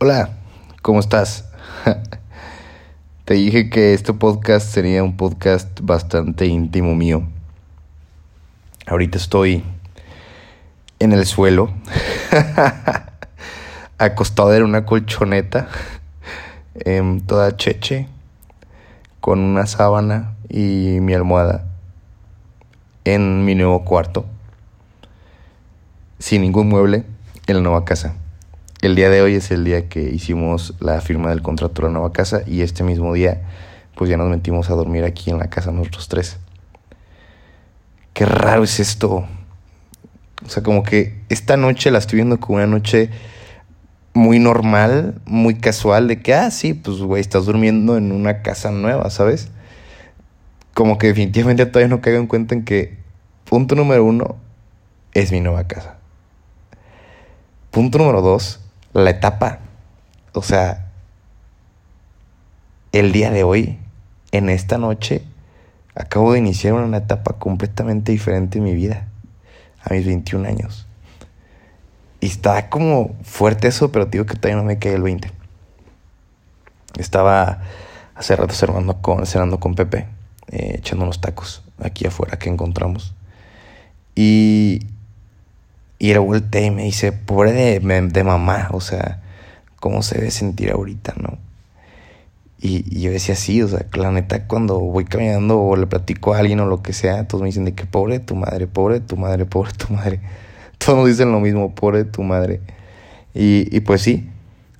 Hola, ¿cómo estás? Te dije que este podcast sería un podcast bastante íntimo mío. Ahorita estoy en el suelo, acostado en una colchoneta, em, toda cheche, con una sábana y mi almohada en mi nuevo cuarto, sin ningún mueble, en la nueva casa. El día de hoy es el día que hicimos la firma del contrato de la nueva casa y este mismo día pues ya nos metimos a dormir aquí en la casa nosotros tres. Qué raro es esto. O sea, como que esta noche la estoy viendo como una noche muy normal, muy casual, de que, ah, sí, pues, güey, estás durmiendo en una casa nueva, ¿sabes? Como que definitivamente todavía no caigo en cuenta en que, punto número uno, es mi nueva casa. Punto número dos, la etapa. O sea, el día de hoy, en esta noche, acabo de iniciar una etapa completamente diferente en mi vida, a mis 21 años. Y está como fuerte eso, pero digo que todavía no me cae el 20. Estaba hace rato cenando con, cenando con Pepe, eh, echando unos tacos aquí afuera que encontramos. Y, y él voltea y me dice, pobre de, de mamá, o sea, ¿cómo se debe sentir ahorita, no? Y, yo decía, sí, o sea, la neta, cuando voy caminando o le platico a alguien o lo que sea, todos me dicen de que pobre tu madre, pobre tu madre, pobre tu madre. Todos dicen lo mismo, pobre tu madre. Y, y pues sí,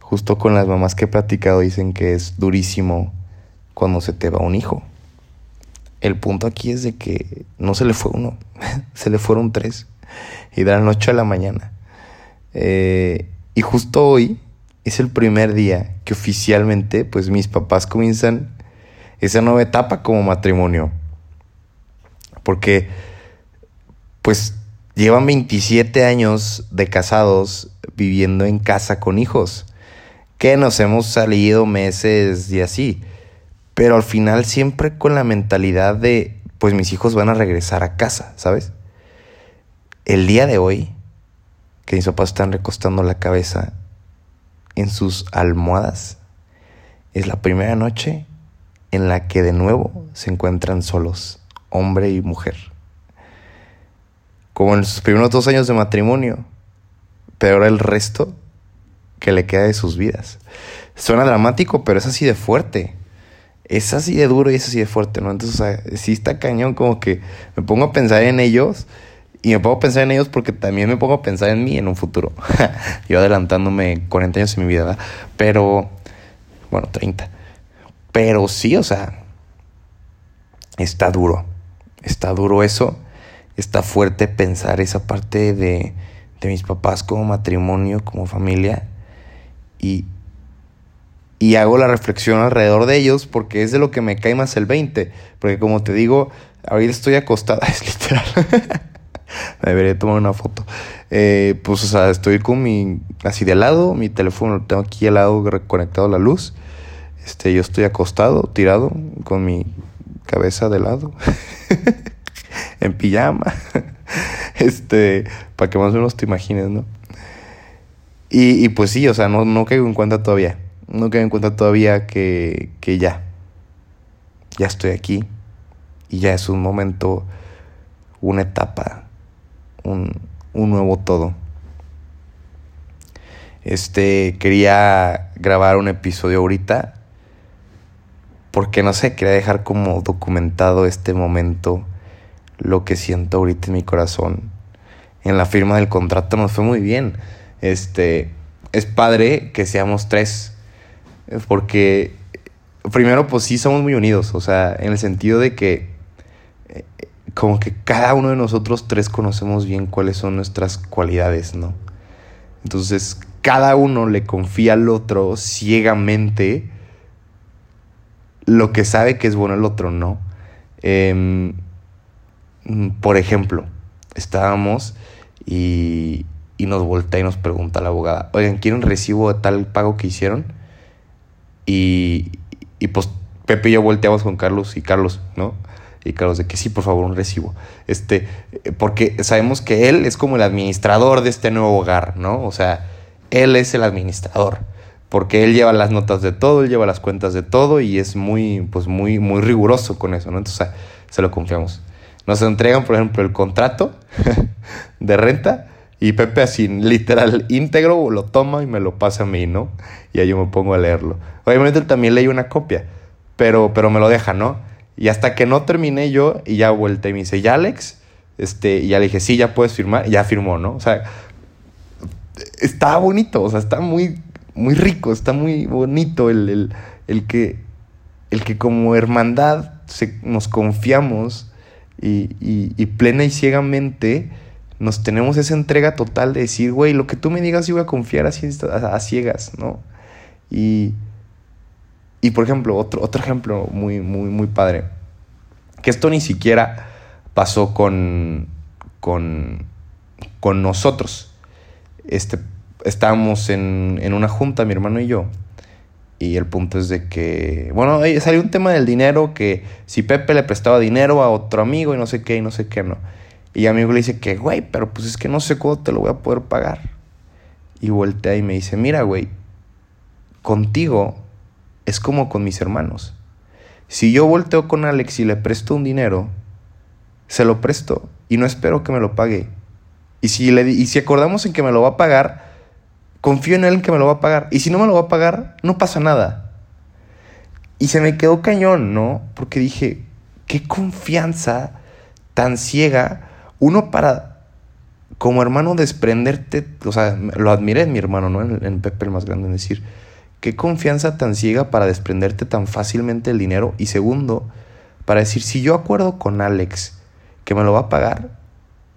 justo con las mamás que he platicado dicen que es durísimo cuando se te va un hijo. El punto aquí es de que no se le fue uno, se le fueron tres. Y de la noche a la mañana. Eh, y justo hoy es el primer día que oficialmente pues mis papás comienzan esa nueva etapa como matrimonio. Porque pues llevan 27 años de casados viviendo en casa con hijos. Que nos hemos salido meses y así. Pero al final siempre con la mentalidad de pues mis hijos van a regresar a casa, ¿sabes? El día de hoy, que mis papás están recostando la cabeza en sus almohadas. Es la primera noche en la que de nuevo se encuentran solos, hombre y mujer. Como en sus primeros dos años de matrimonio, pero el resto que le queda de sus vidas. Suena dramático, pero es así de fuerte. Es así de duro y es así de fuerte, ¿no? Entonces, o sea, sí está cañón, como que me pongo a pensar en ellos y me a pensar en ellos porque también me pongo a pensar en mí en un futuro. Yo adelantándome 40 años en mi vida, Pero, bueno, 30. Pero sí, o sea, está duro. Está duro eso. Está fuerte pensar esa parte de, de mis papás como matrimonio, como familia. Y, y hago la reflexión alrededor de ellos porque es de lo que me cae más el 20. Porque como te digo, ahorita estoy acostada, es literal. Me debería tomar una foto. Eh, pues, o sea, estoy con mi, así de lado, mi teléfono lo tengo aquí al lado conectado a la luz. Este, yo estoy acostado, tirado, con mi cabeza de lado, en pijama. este, para que más o menos te imagines, ¿no? Y, y pues sí, o sea, no, no caigo en cuenta todavía. No caigo en cuenta todavía que, que ya. Ya estoy aquí. Y ya es un momento, una etapa un, nuevo todo. Este, quería grabar un episodio ahorita porque no sé, quería dejar como documentado este momento, lo que siento ahorita en mi corazón. En la firma del contrato nos fue muy bien. Este, es padre que seamos tres, porque primero pues sí somos muy unidos, o sea, en el sentido de que como que cada uno de nosotros tres conocemos bien cuáles son nuestras cualidades, ¿no? Entonces, cada uno le confía al otro ciegamente lo que sabe que es bueno el otro, ¿no? Em, por ejemplo, estábamos y, y nos voltea y nos pregunta la abogada, oigan, ¿quieren recibo de tal pago que hicieron? Y, y pues Pepe y yo volteamos con Carlos y Carlos, ¿no? Y Carlos, de que sí, por favor, un recibo. Este, porque sabemos que él es como el administrador de este nuevo hogar, ¿no? O sea, él es el administrador. porque él lleva las notas de todo, él lleva las cuentas de todo y es muy, pues muy, muy riguroso con eso, ¿no? Entonces se lo confiamos. Nos entregan, por ejemplo, el contrato de renta y Pepe así, literal, íntegro, lo toma y me lo pasa a mí, ¿no? Y ahí yo me pongo a leerlo. Obviamente él también leí una copia, pero, pero me lo deja, ¿no? Y hasta que no terminé yo, y ya vuelta y me dice, ¿ya Alex? Este, y ya le dije, sí, ya puedes firmar, y ya firmó, ¿no? O sea, está bonito, o sea, está muy, muy rico, está muy bonito el, que, el que como hermandad nos confiamos y, plena y ciegamente nos tenemos esa entrega total de decir, güey, lo que tú me digas yo voy a confiar así a, ciegas, ¿no? Y, y por ejemplo, otro, otro ejemplo muy, muy, muy padre, que esto ni siquiera pasó con, con, con nosotros. Este, estábamos en, en una junta, mi hermano y yo, y el punto es de que, bueno, salió un tema del dinero, que si Pepe le prestaba dinero a otro amigo y no sé qué, y no sé qué, no. Y amigo le dice que, güey, pero pues es que no sé cuándo te lo voy a poder pagar. Y voltea y me dice, mira, güey, contigo es como con mis hermanos. Si yo volteo con Alex y le presto un dinero, se lo presto y no espero que me lo pague. Y si, le, y si acordamos en que me lo va a pagar, confío en él en que me lo va a pagar. Y si no me lo va a pagar, no pasa nada. Y se me quedó cañón, ¿no? Porque dije, qué confianza tan ciega. Uno para, como hermano, desprenderte. O sea, lo admiré mi hermano, ¿no? En, en Pepe el más grande, en decir, qué confianza tan ciega para desprenderte tan fácilmente el dinero. Y segundo, para decir, si yo acuerdo con Alex que me lo va a pagar,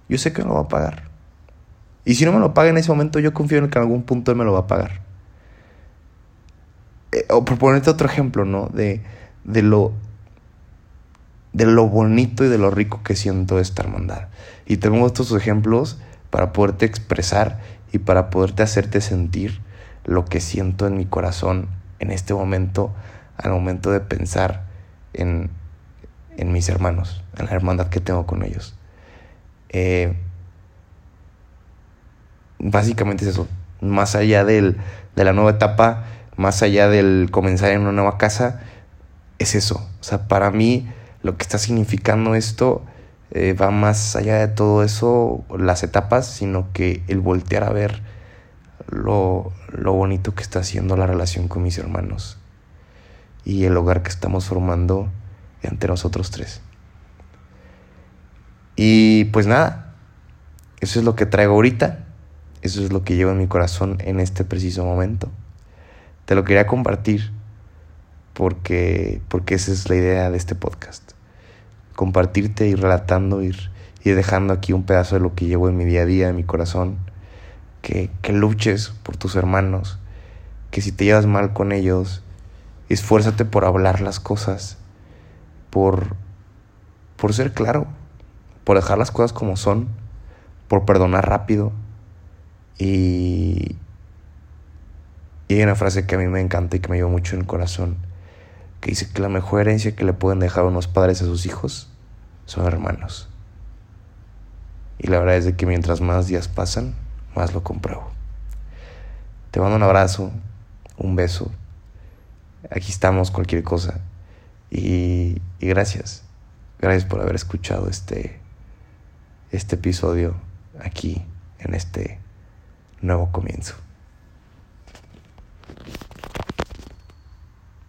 yo sé que me lo va a pagar. Y si no me lo paga en ese momento, yo confío en que en algún punto él me lo va a pagar. Eh, o por ponerte otro ejemplo, ¿no? De, de, lo, de lo bonito y de lo rico que siento esta hermandad. Y tengo estos ejemplos para poderte expresar y para poderte hacerte sentir lo que siento en mi corazón en este momento, al momento de pensar en, en mis hermanos, en la hermandad que tengo con ellos. Eh, básicamente es eso. Más allá del, de la nueva etapa, más allá del comenzar en una nueva casa, es eso. O sea, para mí lo que está significando esto eh, va más allá de todo eso, las etapas, sino que el voltear a ver lo, lo bonito que está haciendo la relación con mis hermanos y el hogar que estamos formando entre nosotros tres. Y pues nada, eso es lo que traigo ahorita. Eso es lo que llevo en mi corazón en este preciso momento. Te lo quería compartir porque, porque esa es la idea de este podcast. Compartirte y relatando, ir, ir dejando aquí un pedazo de lo que llevo en mi día a día, en mi corazón. Que, luches por tus hermanos, que si te llevas mal con ellos, esfuérzate por hablar las cosas, por, por ser claro, por dejar las cosas como son, por perdonar rápido, y, hay una frase que a mí me encanta y que me lleva mucho en el corazón, que dice que la mejor herencia que le pueden dejar unos padres a sus hijos son hermanos. Y la verdad es de que mientras más días pasan, más lo compruebo. Te mando un abrazo, un beso. Aquí estamos, cualquier cosa. Y, y gracias. Gracias por haber escuchado este, este episodio aquí en este nuevo comienzo.